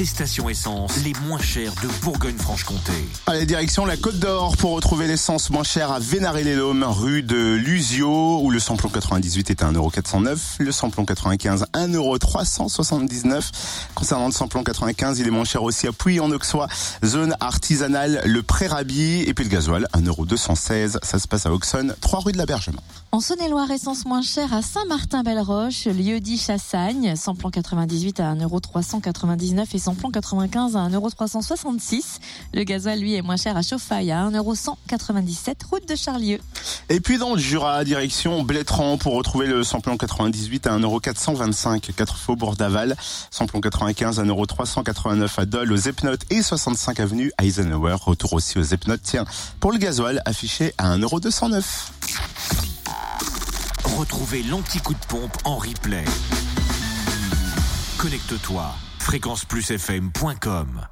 Les stations essence les moins chères de Bourgogne-Franche-Comté. Allez, direction la Côte d'Or pour retrouver l'essence moins chère à Vénaré-les-Lômes, rue de Lusio, où le samplon 98 est à 1,409€, le samplon 95 1,379€. Concernant le samplon 95, il est moins cher aussi à Puy en Auxois, zone artisanale, le Pré-Rabi, et puis le gasoil 1,216€. Ça se passe à Auxonne, 3 rue de l'Abergement. En Saône-et-Loire, essence moins chère à Saint-Martin-Belle-Roche, lieu-dit Chassagne, samplon 98 à 1,399€ et samplon 95 à 1,366€. Le gasoil, lui, est moins cher à Chauffaille à 1,197€ route de Charlieu. Et puis dans le Jura, direction Blétran pour retrouver le samplon 98 à 1,425€, 4 faubourg d'Aval, samplon 95 à 1,389€ à Dole, aux Epnotes et 65 avenue Eisenhower, retour aussi aux Epnotes. Tiens, pour le gasoil affiché à 1,209€. Retrouvez l'anti-coup de pompe en replay. Connecte-toi fréquenceplusfm.com